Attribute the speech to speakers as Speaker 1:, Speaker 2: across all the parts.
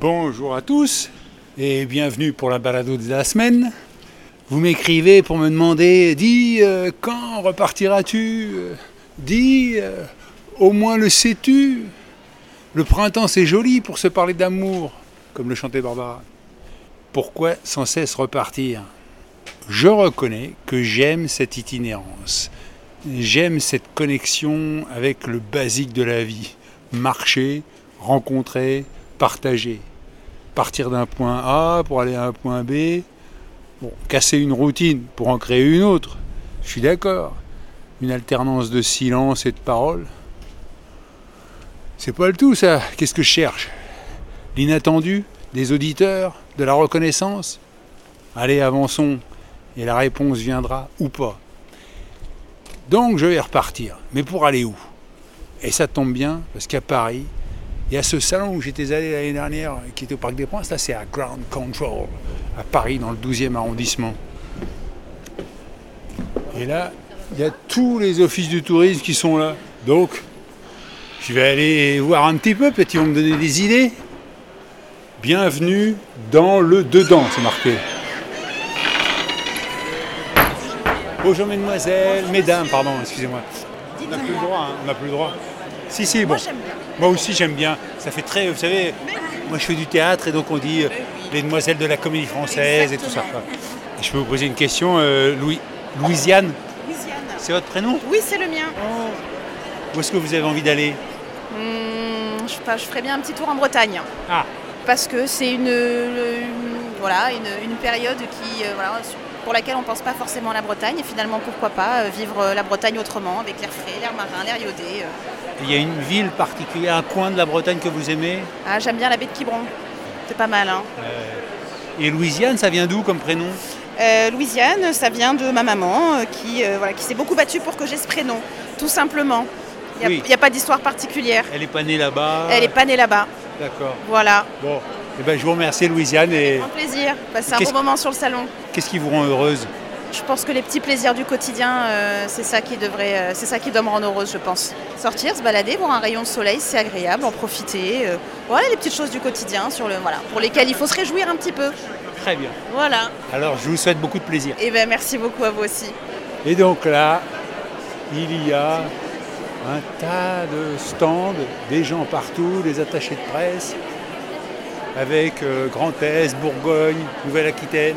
Speaker 1: Bonjour à tous et bienvenue pour la balado de la semaine. Vous m'écrivez pour me demander, dis, euh, quand repartiras-tu? Dis, euh, au moins le sais-tu? Le printemps c'est joli pour se parler d'amour, comme le chantait Barbara. Pourquoi sans cesse repartir? Je reconnais que j'aime cette itinérance. J'aime cette connexion avec le basique de la vie. Marcher, rencontrer, partager. Partir d'un point A pour aller à un point B. Bon, casser une routine pour en créer une autre. Je suis d'accord. Une alternance de silence et de parole. C'est pas le tout ça. Qu'est-ce que je cherche? L'inattendu Des auditeurs De la reconnaissance? Allez, avançons. Et la réponse viendra ou pas. Donc je vais repartir. Mais pour aller où? Et ça tombe bien, parce qu'à Paris, il y a ce salon où j'étais allé l'année dernière, qui était au Parc des Princes, là c'est à Ground Control, à Paris, dans le 12e arrondissement. Et là, il y a tous les offices du tourisme qui sont là. Donc, je vais aller voir un petit peu, peut-être ils vont me donner des idées. Bienvenue dans le dedans, c'est marqué. Bonjour mesdemoiselles, mesdames, pardon, excusez-moi. On n'a plus le droit, hein, on n'a plus le droit. Si, si, bon. Moi aussi j'aime bien. Ça fait très, vous savez, moi je fais du théâtre et donc on dit euh, les demoiselles de la comédie française et tout ça. Je peux vous poser une question, euh, Louis, Louisiane, c'est votre prénom?
Speaker 2: Oui, c'est le mien.
Speaker 1: Où est-ce que vous avez envie d'aller?
Speaker 2: Hmm, je, sais pas, je ferais bien un petit tour en Bretagne.
Speaker 1: Ah,
Speaker 2: Parce que c'est une, une- voilà, une, une période qui, euh, voilà, pour laquelle on ne pense pas forcément à la Bretagne. Et finalement, pourquoi pas vivre la Bretagne autrement, avec l'air frais, l'air marin, l'air iodé. Euh.
Speaker 1: il y a une ville particulière, un coin de la Bretagne que vous aimez?
Speaker 2: Ah, j'aime bien la baie de Quiberon. C'est pas mal. Hein.
Speaker 1: Et Louisiane, ça vient d'où comme prénom?
Speaker 2: Euh, Louisiane, ça vient de ma maman euh, qui, euh, voilà, qui s'est beaucoup battue pour que j'ai ce prénom, tout simplement. Il n'y a,
Speaker 1: Oui.
Speaker 2: pas d'histoire particulière.
Speaker 1: Elle est pas née là-bas
Speaker 2: Elle n'est pas née là-bas.
Speaker 1: D'accord.
Speaker 2: Voilà.
Speaker 1: Bon, eh ben, je vous remercie Louisiane et
Speaker 2: Un plaisir. Passer un bon moment sur le salon.
Speaker 1: qu'est-ce qui vous rend heureuse?
Speaker 2: Je pense que les petits plaisirs du quotidien, euh, c'est ça qui devrait, euh, c'est ça qui doit me rendre heureuse, je pense. Sortir, se balader, voir un rayon de soleil, c'est agréable, en profiter. euh, voilà les petites choses du quotidien sur le, voilà, pour lesquelles il faut se réjouir un petit peu.
Speaker 1: Très bien.
Speaker 2: Voilà.
Speaker 1: Alors je vous souhaite beaucoup de plaisir.
Speaker 2: Et ben merci beaucoup à vous aussi.
Speaker 1: Et donc là, il y a un tas de stands, des gens partout, des attachés de presse, avec Grand Est, Bourgogne, Nouvelle-Aquitaine.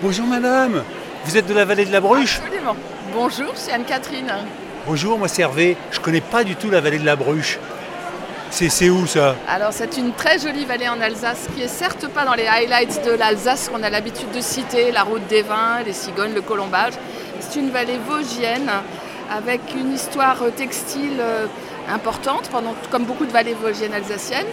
Speaker 1: Bonjour madame, vous êtes de la vallée de la Bruche
Speaker 3: Absolument. Bonjour, c'est Anne-Catherine.
Speaker 1: Bonjour, moi c'est Hervé, je connais pas du tout la vallée de la Bruche. C'est où ça?
Speaker 3: Alors c'est une très jolie vallée en Alsace qui est certes pas dans les highlights de l'Alsace qu'on a l'habitude de citer, la route des vins, les cigognes, le colombage. C'est une vallée vosgienne avec une histoire textile euh, importante, pendant, comme beaucoup de vallées vosgiennes alsaciennes,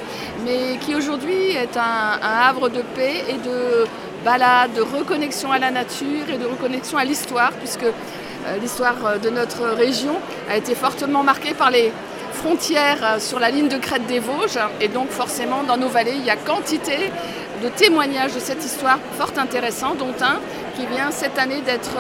Speaker 3: mais qui aujourd'hui est un, un havre de paix et de balade, de reconnexion à la nature et de reconnexion à l'histoire, puisque euh, l'histoire euh, de notre région a été fortement marquée par les frontières euh, sur la ligne de crête des Vosges. Et donc forcément, dans nos vallées, il y a quantité de témoignages de cette histoire fort intéressant, dont un qui vient cette année d'être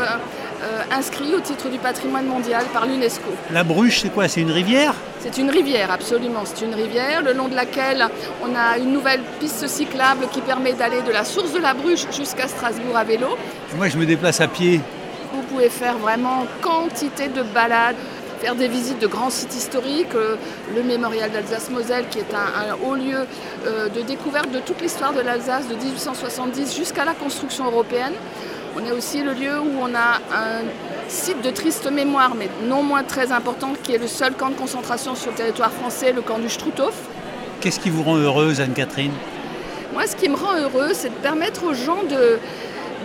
Speaker 3: inscrit au titre du patrimoine mondial par l'UNESCO.
Speaker 1: La Bruche, c'est quoi? C'est une rivière?
Speaker 3: C'est une rivière, absolument. C'est une rivière le long de laquelle on a une nouvelle piste cyclable qui permet d'aller de la source de la Bruche jusqu'à Strasbourg à vélo.
Speaker 1: Moi je me déplace à pied.
Speaker 3: Vous pouvez faire vraiment quantité de balades, faire des visites de grands sites historiques, euh, le mémorial d'Alsace-Moselle qui est un, un haut lieu euh, de découverte de toute l'histoire de l'Alsace de 1870 jusqu'à la construction européenne. On est aussi le lieu où on a un site de triste mémoire, mais non moins très important, qui est le seul camp de concentration sur le territoire français, le camp du Struthof.
Speaker 1: Qu'est-ce qui vous rend heureuse Anne-Catherine?
Speaker 3: Moi, ce qui me rend heureux, c'est de permettre aux gens de,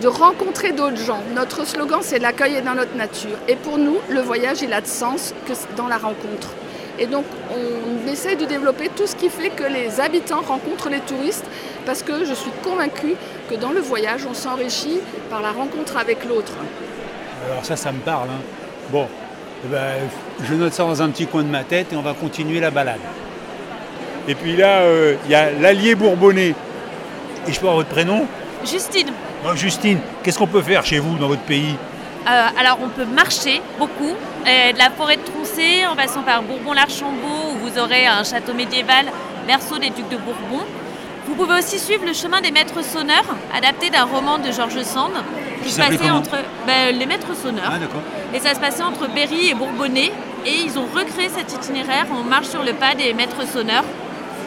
Speaker 3: de rencontrer d'autres gens. Notre slogan, c'est l'accueil est dans notre nature. Et pour nous, le voyage, il a de sens que dans la rencontre. Et donc, on essaie de développer tout ce qui fait que les habitants rencontrent les touristes, parce que je suis convaincue que dans le voyage, on s'enrichit par la rencontre avec l'autre.
Speaker 1: Alors ça, ça me parle. hein. Bon, eh ben, je note ça dans un petit coin de ma tête et on va continuer la balade. Et puis là, euh, il y a l'Allier Bourbonnais. Et je peux avoir votre prénom?
Speaker 4: Justine,
Speaker 1: Bon, Justine, qu'est-ce qu'on peut faire chez vous, dans votre pays?
Speaker 4: Euh, alors on peut marcher beaucoup, euh, de la forêt de Troncé en passant par Bourbon-l'Archambault où vous aurez un château médiéval, berceau des ducs de Bourbon. Vous pouvez aussi suivre le chemin des maîtres sonneurs, adapté d'un roman de Georges Sand,
Speaker 1: Qui
Speaker 4: se passait entre ben, les maîtres sonneurs.
Speaker 1: Ah, d'accord.
Speaker 4: Et ça se passait entre Berry et Bourbonnais. Et ils ont recréé cet itinéraire. On marche sur le pas des maîtres sonneurs.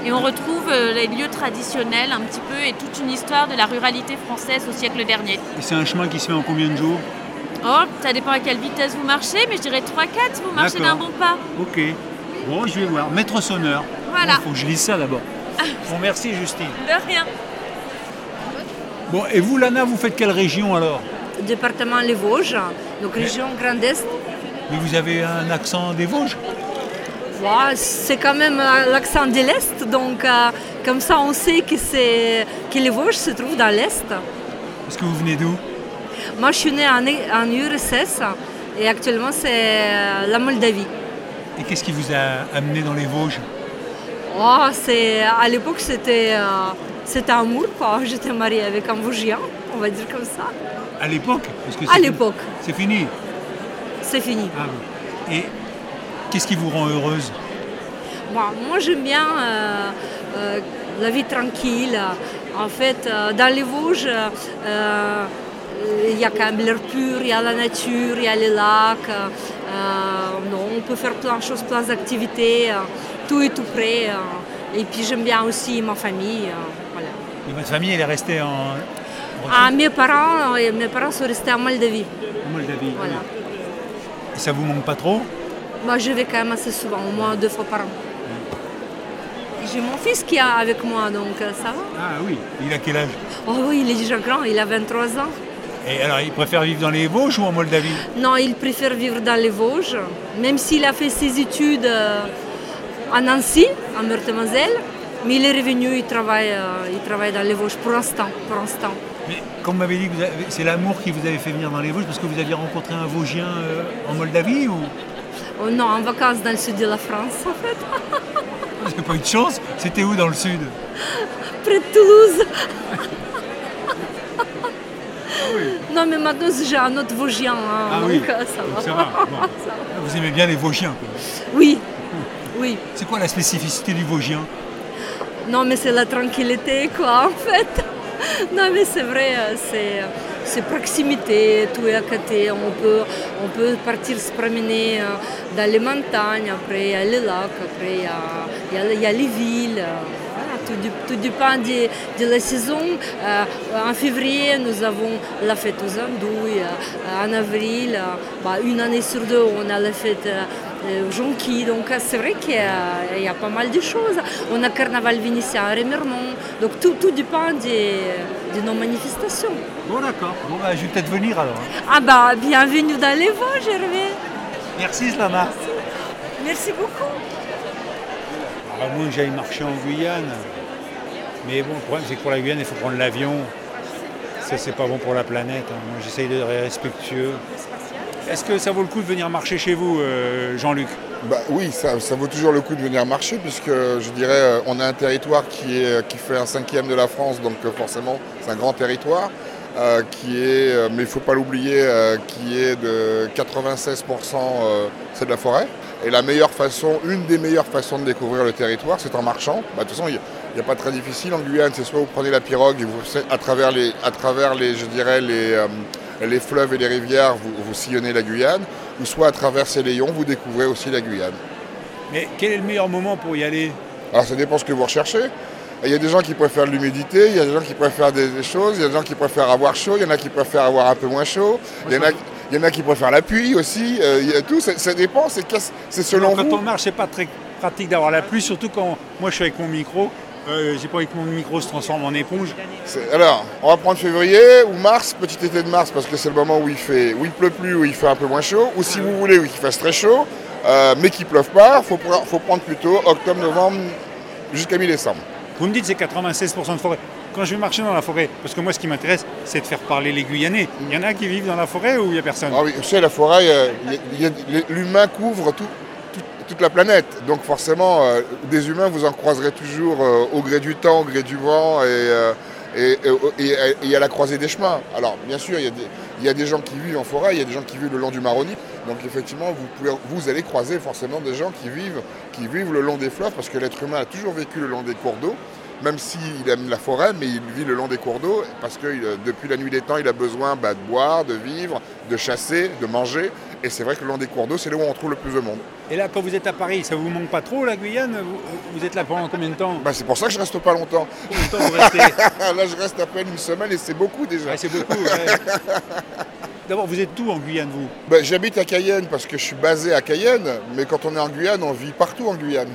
Speaker 4: Et on retrouve euh, les lieux traditionnels un petit peu et toute une histoire de la ruralité française au siècle dernier.
Speaker 1: Et c'est un chemin qui se fait en combien de jours?
Speaker 4: Oh, ça dépend à quelle vitesse vous marchez, mais je dirais 3-4 si vous marchez d'un bon pas.
Speaker 1: Ok. Bon, je vais voir. Maître sonneur.
Speaker 4: Voilà.
Speaker 1: Il faut que je lise ça d'abord. Bon, merci Justine.
Speaker 4: De rien.
Speaker 1: Bon, et vous, Lana, vous faites quelle région alors?
Speaker 5: Département Les Vosges, donc région Grand Est.
Speaker 1: Mais vous avez un accent des Vosges?
Speaker 5: C'est quand même euh, l'accent de l'Est, donc euh, comme ça on sait que, c'est, que les Vosges se trouvent dans l'Est.
Speaker 1: Est-ce que vous venez d'où?
Speaker 5: Moi je suis née en, URSS et actuellement c'est euh, la Moldavie.
Speaker 1: Et qu'est-ce qui vous a amené dans les Vosges?
Speaker 5: Oh, c'est, à l'époque c'était, euh, c'était amour, quoi. j'étais mariée avec un Vosgien, on va dire comme ça.
Speaker 1: À l'époque Parce que
Speaker 5: À l'époque,
Speaker 1: C'est fini.
Speaker 5: c'est fini.
Speaker 1: Ah oui. Et qu'est-ce qui vous rend heureuse?
Speaker 5: Bon, moi j'aime bien euh, euh, la vie tranquille. En fait, dans les Vosges, il y a quand même l'air pur, il y a la nature, il y a les lacs. euh, non, on peut faire plein de choses, plein d'activités. tout est tout près. euh, et puis j'aime bien aussi ma famille. voilà.
Speaker 1: Et votre famille, elle est restée en,
Speaker 5: Ah, mes, parents, euh, mes parents sont restés en Moldavie.
Speaker 1: en Moldavie.
Speaker 5: Voilà.
Speaker 1: Et ça vous manque pas trop?
Speaker 5: Moi, je vais quand même assez souvent, au moins deux fois par an. J'ai mon fils qui est avec moi, donc euh, ça va.
Speaker 1: Ah oui. Il a quel âge?
Speaker 5: Oh oui, il est déjà grand, il a 23 ans.
Speaker 1: Et alors, il préfère vivre dans les Vosges ou en Moldavie
Speaker 5: Non, il préfère vivre dans les Vosges, même s'il a fait ses études euh, à Nancy, en Meurthe-et-Moselle. Mais il est revenu, il travaille, euh, il travaille dans les Vosges pour l'instant. Pour l'instant.
Speaker 1: Mais comme vous m'avez dit, c'est l'amour qui vous avait fait venir dans les Vosges parce que vous aviez rencontré un Vosgien euh, en Moldavie ou?
Speaker 5: Oh non, en vacances dans le sud de la France, en fait,
Speaker 1: n'avez pas eu de chance C'était où dans le sud?
Speaker 5: Près de Toulouse. Non, mais maintenant j'ai un autre Vosgien, hein,
Speaker 1: Ah
Speaker 5: donc
Speaker 1: oui.
Speaker 5: euh, ça va.
Speaker 1: ça va. Bon. Vous aimez bien les Vosgiens.
Speaker 5: Oui, oui.
Speaker 1: C'est quoi la spécificité du Vosgien?
Speaker 5: Non, mais c'est la tranquillité, quoi, en fait. Non, mais c'est vrai, euh, c'est, c'est proximité, tout est à côté. On peut, on peut partir se promener euh, dans les montagnes, après il y a les lacs, après il y a, il y a- il y a les villes. Tout, dé- tout dépend de, de la saison. Euh, en février, nous avons la fête aux andouilles. Euh, en avril, euh, bah, une année sur deux, on a la fête aux jonquilles. Donc c'est vrai qu'il y a, pas mal de choses. On a carnaval vénitien à Remiremont. Donc tout, tout dépend de nos manifestations.
Speaker 1: Bon d'accord. Bon bah je vais peut-être venir alors. hein.
Speaker 5: Ah bah bienvenue dans les Vosges, Hervé.
Speaker 1: Merci Slama.
Speaker 5: Merci beaucoup.
Speaker 1: À moins j'aille marcher en Guyane. Mais bon, le problème c'est que pour la Guyane, il faut prendre l'avion. Ça c'est pas bon pour la planète. hein. Moi j'essaye d'être respectueux. Est-ce que ça vaut le coup de venir marcher chez vous, euh, Jean-Luc?
Speaker 6: Bah oui, ça, vaut toujours le coup de venir marcher puisque je dirais euh, on a un territoire qui, est, qui fait un cinquième de la France, donc euh, forcément c'est un grand territoire. euh, qui est, euh, mais il ne faut pas l'oublier, euh, qui est de 96% euh, c'est de la forêt. Et la meilleure façon, une des meilleures façons de découvrir le territoire, c'est en marchant. Bah, de toute façon, il n'y a, pas très difficile en Guyane, c'est soit vous prenez la pirogue et vous, à travers les, à travers les, je dirais, les, euh, les fleuves et les rivières, vous, vous sillonnez la Guyane, ou soit à travers ces layons, vous découvrez aussi la Guyane.
Speaker 1: Mais quel est le meilleur moment pour y aller?
Speaker 6: Alors ça dépend ce que vous recherchez. Il y a des gens qui préfèrent l'humidité, il y a des gens qui préfèrent des, des choses, il y a des gens qui préfèrent avoir chaud, il y en a qui préfèrent avoir un peu moins chaud, il y en a, il y en a qui préfèrent la pluie aussi, euh, il y a tout, ça, ça dépend, c'est selon
Speaker 1: Quand
Speaker 6: vous.
Speaker 1: on marche, c'est pas très pratique d'avoir la pluie, surtout quand moi je suis avec mon micro. Euh, J'ai pas envie que mon micro se transforme en éponge.
Speaker 6: Alors, on va prendre février ou mars, petit été de mars, parce que c'est le moment où il fait, où il pleut plus, où il fait un peu moins chaud, ou si vous voulez, où il fasse très chaud, euh, mais qu'il pleuve pas, faut, pre- faut prendre plutôt octobre, novembre, jusqu'à mi-décembre.
Speaker 1: Vous me dites c'est 96% de forêt. Quand je vais marcher dans la forêt, parce que moi ce qui m'intéresse, c'est de faire parler les Guyanais. Il y en a qui vivent dans la forêt ou il n'y a personne?
Speaker 6: Ah oui, vous savez, la forêt, euh, l'humain couvre tout- tout- toute la planète. Donc forcément, euh, des humains, vous en croiserez toujours euh, au gré du temps, au gré du vent et, à la croisée des chemins. Alors bien sûr, il y, a des, gens qui vivent en forêt, il y a des gens qui vivent le long du Maroni. Donc effectivement, vous, vous allez croiser forcément des gens qui vivent, qui vivent le long des fleuves, parce que l'être humain a toujours vécu le long des cours d'eau. Même s'il aime la forêt, mais il vit le long des cours d'eau, parce que il- depuis la nuit des temps, il a besoin bah, de boire, de vivre, de chasser, de manger. Et c'est vrai que le long des cours d'eau, c'est là où on trouve le plus de monde.
Speaker 1: Et là, quand vous êtes à Paris, ça vous manque pas trop la Guyane? Vous, vous êtes là pendant combien de temps?
Speaker 6: Bah, c'est pour ça que je reste pas longtemps.
Speaker 1: Combien de temps vous restez?
Speaker 6: Là, je reste à peine une semaine et c'est beaucoup déjà.
Speaker 1: Ouais, C'est beaucoup. ouais. D'abord, vous êtes où en Guyane, vous?
Speaker 6: Bah, J'habite à Cayenne parce que je suis basé à Cayenne, mais quand on est en Guyane, on vit partout en Guyane.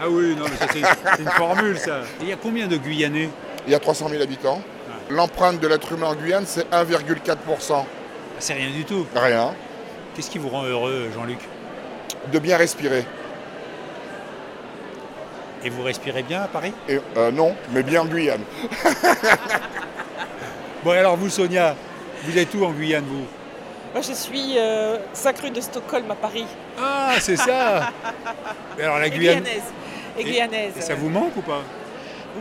Speaker 1: Ah oui, non, mais ça c'est une formule, ça. Il y a combien de Guyanais?
Speaker 6: Il y a 300 000 habitants. L'empreinte de l'être humain en Guyane, c'est 1,4%.
Speaker 1: Ah, C'est rien du tout.
Speaker 6: Rien.
Speaker 1: Qu'est-ce qui vous rend heureux, Jean-Luc?
Speaker 6: De bien respirer.
Speaker 1: Et vous respirez bien à Paris?
Speaker 6: Et, euh, non, mais bien en Guyane.
Speaker 1: Bon, et alors vous, Sonia, vous êtes où en Guyane, vous?
Speaker 7: Moi, je suis euh, 5 rue de Stockholm à Paris.
Speaker 1: Ah, c'est ça Et alors la
Speaker 7: Et
Speaker 1: Guyane
Speaker 7: guyanaise. Et,
Speaker 1: Et-
Speaker 7: guyanaise.
Speaker 1: et ça vous manque ou pas?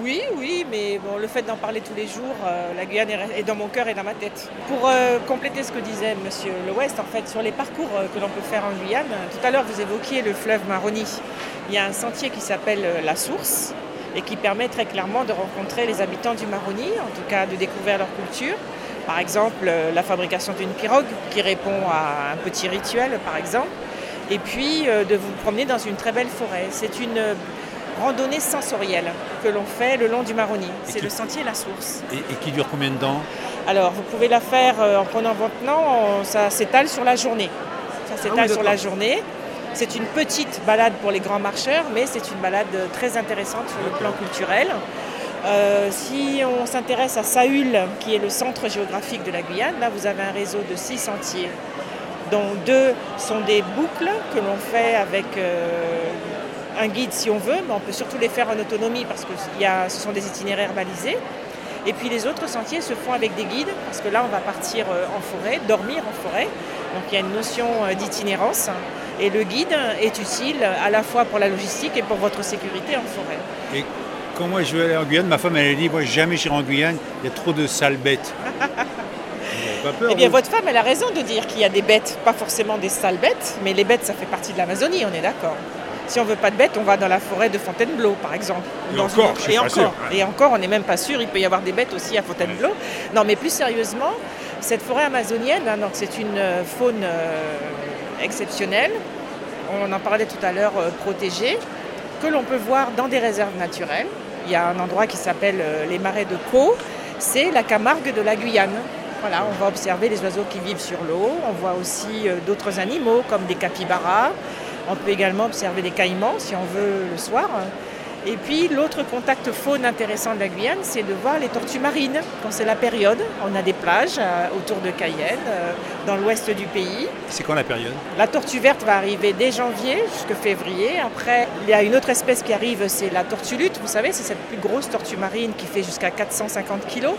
Speaker 7: Oui, oui, mais bon, le fait d'en parler tous les jours, euh, la Guyane est, dans mon cœur et dans ma tête. Pour euh, compléter ce que disait Monsieur Le West, en fait, sur les parcours euh, que l'on peut faire en Guyane, tout à l'heure vous évoquiez le fleuve Maroni. Il y a un sentier qui s'appelle La Source et qui permet très clairement de rencontrer les habitants du Maroni, en tout cas de découvrir leur culture. Par exemple, euh, la fabrication d'une pirogue qui répond à un petit rituel, par exemple. Et puis euh, de vous promener dans une très belle forêt. C'est une euh, randonnée sensorielle que l'on fait le long du Maroni. C'est
Speaker 1: qui-
Speaker 7: le sentier La Source.
Speaker 1: et, et qui dure combien de temps?
Speaker 7: Alors, vous pouvez la faire en prenant votre temps, on- ça s'étale sur la journée. Ça s'étale
Speaker 1: Ah oui,
Speaker 7: sur la journée. C'est une petite balade pour les grands marcheurs, mais c'est une balade très intéressante sur le plan culturel. Euh, si on s'intéresse à Saül, qui est le centre géographique de la Guyane, là vous avez un réseau de six sentiers, dont deux sont des boucles que l'on fait avec euh, un guide si on veut, mais on peut surtout les faire en autonomie parce que y a- ce sont des itinéraires balisés. Et puis les autres sentiers se font avec des guides, parce que là on va partir euh, en forêt, dormir en forêt. Donc il y a une notion d'itinérance. Et le guide est utile à la fois pour la logistique et pour votre sécurité en forêt.
Speaker 1: Quand moi je vais aller en Guyane, ma femme elle a dit moi jamais j'irai en Guyane, il y a trop de sales bêtes. Pas peur
Speaker 7: Eh bien
Speaker 1: vous
Speaker 7: votre femme, elle a raison de dire qu'il y a des bêtes, pas forcément des sales bêtes, mais les bêtes ça fait partie de l'Amazonie, on est d'accord. Si on veut pas de bêtes, on va dans la forêt de Fontainebleau, par exemple.
Speaker 1: Et
Speaker 7: Dans
Speaker 1: encore,
Speaker 7: une-
Speaker 1: je suis
Speaker 7: et
Speaker 1: pas
Speaker 7: encore,
Speaker 1: sûr, ouais.
Speaker 7: et encore, on n'est même pas sûr. Il peut y avoir des bêtes aussi à Fontainebleau. Non, mais plus sérieusement, cette forêt amazonienne, hein, donc c'est une euh, faune euh, exceptionnelle. On en parlait tout à l'heure, euh, protégée, que l'on peut voir dans des réserves naturelles. Il y a un endroit qui s'appelle euh, les marais de Caux. C'est la Camargue de la Guyane. On va observer les oiseaux qui vivent sur l'eau. On voit aussi euh, d'autres animaux comme des capybaras. On peut également observer des caïmans si on veut le soir. Et puis l'autre contact faune intéressant de la Guyane, c'est de voir les tortues marines quand c'est la période. On a des plages euh, autour de Cayenne, euh, dans l'ouest du pays.
Speaker 1: C'est quand la période?
Speaker 7: La tortue verte va arriver dès janvier jusqu'à février. Après, il y a une autre espèce qui arrive, c'est la tortue lutte. Vous savez, c'est cette plus grosse tortue marine qui fait jusqu'à 450 kg,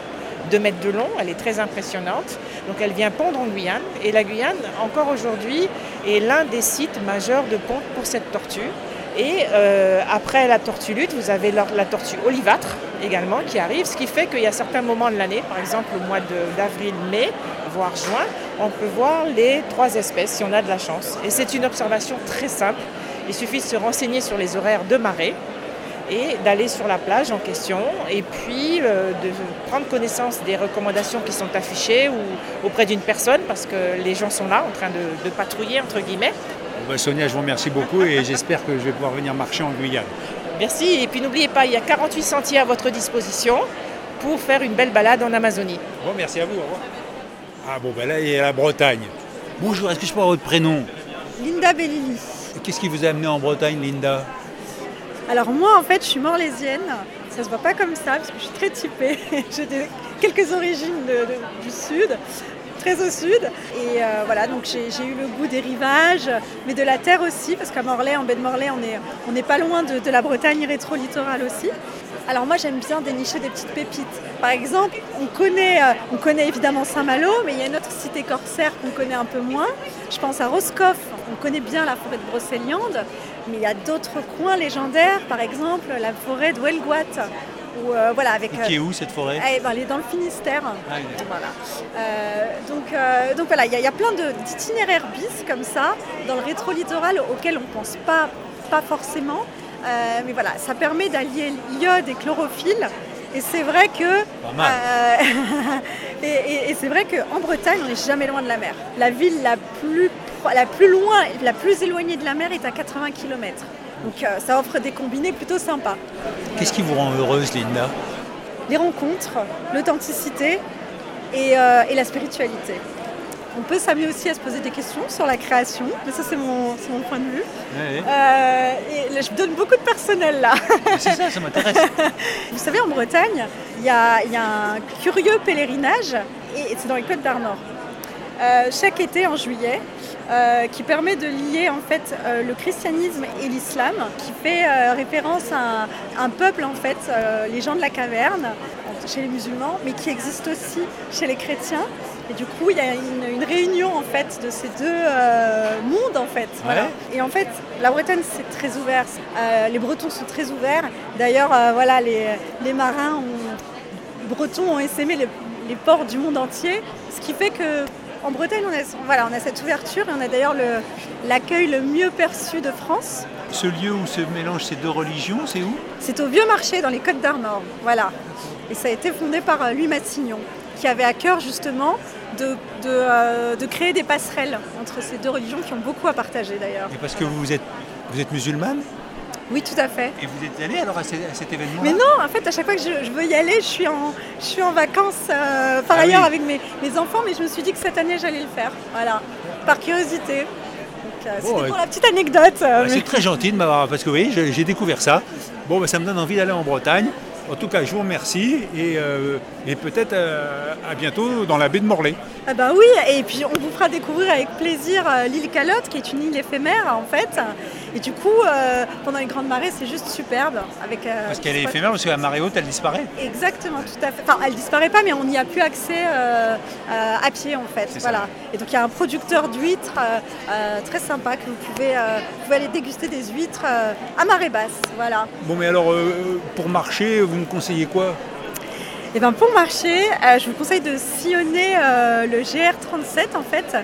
Speaker 7: 2 mètres de long. Elle est très impressionnante. Donc elle vient pondre en Guyane. Et la Guyane, encore aujourd'hui, est l'un des sites majeurs de ponte pour cette tortue. Et euh, après la tortue lutte, vous avez la, tortue olivâtre également qui arrive, ce qui fait qu'il y a certains moments de l'année, par exemple au mois de- d'avril-mai, voire juin, on peut voir les trois espèces si on a de la chance. Et c'est une observation très simple. Il suffit de se renseigner sur les horaires de marée et d'aller sur la plage en question et puis euh, de prendre connaissance des recommandations qui sont affichées ou auprès d'une personne parce que les gens sont là en train de, de patrouiller entre guillemets.
Speaker 1: Bah, Sonia, je vous remercie beaucoup et j'espère que je vais pouvoir venir marcher en Guyane.
Speaker 7: Merci et puis n'oubliez pas, il y a 48 sentiers à votre disposition pour faire une belle balade en Amazonie.
Speaker 1: Bon, merci à vous. Au revoir. Ah bon, ben là, il y a la Bretagne. Bonjour, est-ce que je peux avoir votre prénom?
Speaker 8: Linda Bellini.
Speaker 1: Qu'est-ce qui vous a amené en Bretagne, Linda?
Speaker 8: Alors moi en fait je suis morlaisienne Ça se voit pas comme ça parce que je suis très typée. J'ai quelques origines du sud, très au sud. Et euh, voilà, donc j'ai eu le goût des rivages, mais de la terre aussi, parce qu'à Morlaix, en baie de Morlaix, on n'est on n'est pas loin de, la Bretagne rétro-littorale aussi. Alors moi j'aime bien dénicher des petites pépites. Par exemple, on connaît, euh, on connaît évidemment Saint-Malo, mais il y a une autre cité corsaire qu'on connaît un peu moins. Je pense à Roscoff, on connaît bien la forêt de Brocéliande, mais il y a d'autres coins légendaires, par exemple la forêt de Huelgoat. Où, euh, voilà, avec,
Speaker 1: Qui est où cette forêt
Speaker 8: eh ben, elle est dans le Finistère.
Speaker 1: Ah, oui, d'accord.
Speaker 8: Voilà. Euh, donc, euh, donc voilà, il y, a- il y a plein d'itinéraires bis comme ça dans le rétro-littoral auxquels on ne pense pas, pas forcément. Euh, mais voilà, ça permet d'allier l'iode et chlorophylle. Et c'est vrai que.
Speaker 1: Pas mal.
Speaker 8: euh, et et- et c'est vrai qu'en Bretagne, on n'est jamais loin de la mer. La ville la plus, la plus loin, la plus éloignée de la mer est à 80 km. Donc euh, ça offre des combinés plutôt sympas.
Speaker 1: Qu'est-ce qui vous rend heureuse, Linda?
Speaker 8: Les rencontres, l'authenticité et, euh, et la spiritualité. On peut s'amener aussi à se poser des questions sur la création, mais ça c'est mon, point de vue. Euh, et là, je donne beaucoup de personnel là.
Speaker 1: C'est ça, ça m'intéresse.
Speaker 8: Vous savez, en Bretagne, il y a, il y a un curieux pèlerinage, et c'est dans les Côtes d'Armor. Euh, chaque été en juillet, euh, qui permet de lier en fait euh, le christianisme et l'islam, qui fait référence à un, un peuple en fait, les gens de la caverne, chez les musulmans, mais qui existe aussi chez les chrétiens. Et du coup, il y a une, une réunion en fait de ces deux euh, mondes en fait. voilà. Et en fait, la Bretagne c'est très ouvert. Euh, les Bretons sont très ouverts. D'ailleurs, euh, voilà, les, les marins ont, bretons ont essaimé les, les ports du monde entier, ce qui fait que en Bretagne, on a, voilà, on a cette ouverture et on a d'ailleurs le- l'accueil le mieux perçu de France.
Speaker 1: Ce lieu où se mélangent ces deux religions, c'est où?
Speaker 8: C'est au Vieux Marché, dans les Côtes d'Armor. Voilà. Et ça a été fondé par euh, Louis Massignon, qui avait à cœur justement de, de, euh, de créer des passerelles entre ces deux religions qui ont beaucoup à partager d'ailleurs.
Speaker 1: Et parce que vous êtes, vous êtes musulmane?
Speaker 8: Oui, tout à fait.
Speaker 1: et vous êtes allé alors à, ce- à cet événement
Speaker 8: Mais non, en fait, à chaque fois que je, je veux y aller, je suis en, je suis en vacances euh, par
Speaker 1: Ah
Speaker 8: ailleurs
Speaker 1: oui.
Speaker 8: avec mes, mes enfants, mais je me suis dit que cette année, j'allais le faire. Voilà, par curiosité. Donc, euh,
Speaker 1: Bon,
Speaker 8: C'était
Speaker 1: ouais.
Speaker 8: pour la petite anecdote. euh, mais-
Speaker 1: C'est très gentil de m'avoir, parce que oui, j'ai j'ai découvert ça. Bon, bah, ça me donne envie d'aller en Bretagne. En tout cas, je vous remercie et, euh, et peut-être euh, à bientôt dans la baie de Morlaix.
Speaker 8: Ah bah oui, et puis on vous fera découvrir avec plaisir l'île Calotte, qui est une île éphémère en fait. Et du coup, euh, pendant les grandes marées, c'est juste superbe. Avec, euh,
Speaker 1: Parce qu'elle est éphémère, parce qu'à marée haute, elle disparaît.
Speaker 8: Exactement, tout à fait. Enfin, elle disparaît pas, mais on n'y a plus accès euh, à pied en fait.
Speaker 1: Ça.
Speaker 8: Voilà. Et donc il y a un producteur d'huîtres très sympa que vous pouvez, vous pouvez aller déguster des huîtres à marée basse. Voilà.
Speaker 1: Bon, mais alors, pour marcher, vous me conseillez quoi?
Speaker 8: Et bien pour marcher, euh, je vous conseille de sillonner euh, le GR37 en fait,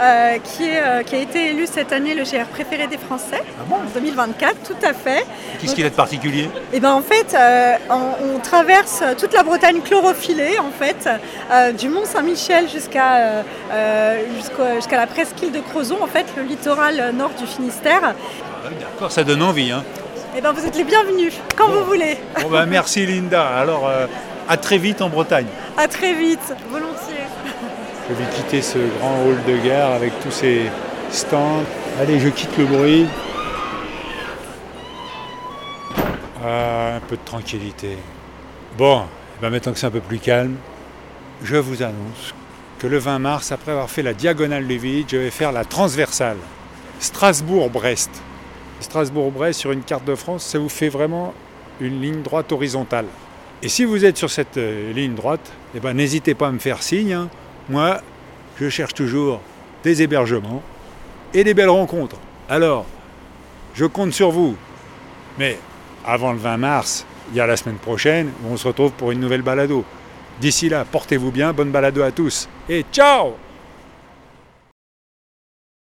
Speaker 8: euh, qui, est, euh, qui a été élu cette année le GR préféré des Français en 2024, tout à fait.
Speaker 1: Qu'est-ce qu'il a de particulier?
Speaker 8: Et ben en fait, euh, on, on traverse toute la Bretagne chlorophyllée en fait, du Mont Saint-Michel jusqu'à la presqu'île de Crozon, en fait, le littoral nord du Finistère.
Speaker 1: Ah, D'accord, ça donne envie. Hein.
Speaker 8: Et ben vous êtes les bienvenus quand vous voulez.
Speaker 1: Bon, bah, merci Linda. Alors, à très vite en Bretagne.
Speaker 8: À très vite, volontiers.
Speaker 1: Je vais quitter ce grand hall de gare avec tous ces stands. Allez, je quitte le bruit. Ah, un peu de tranquillité. Bon, eh ben maintenant que c'est un peu plus calme, je vous annonce que le 20 mars, après avoir fait la diagonale du vide, je vais faire la transversale. Strasbourg-Brest. Strasbourg-Brest sur une carte de France, ça vous fait vraiment une ligne droite horizontale. Et si vous êtes sur cette euh, ligne droite, eh ben, n'hésitez pas à me faire signe. hein. Moi, je cherche toujours des hébergements et des belles rencontres. Alors, je compte sur vous. Mais avant le 20 mars, il y a la semaine prochaine où on se retrouve pour une nouvelle balado. D'ici là, portez-vous bien, bonne balado à tous et ciao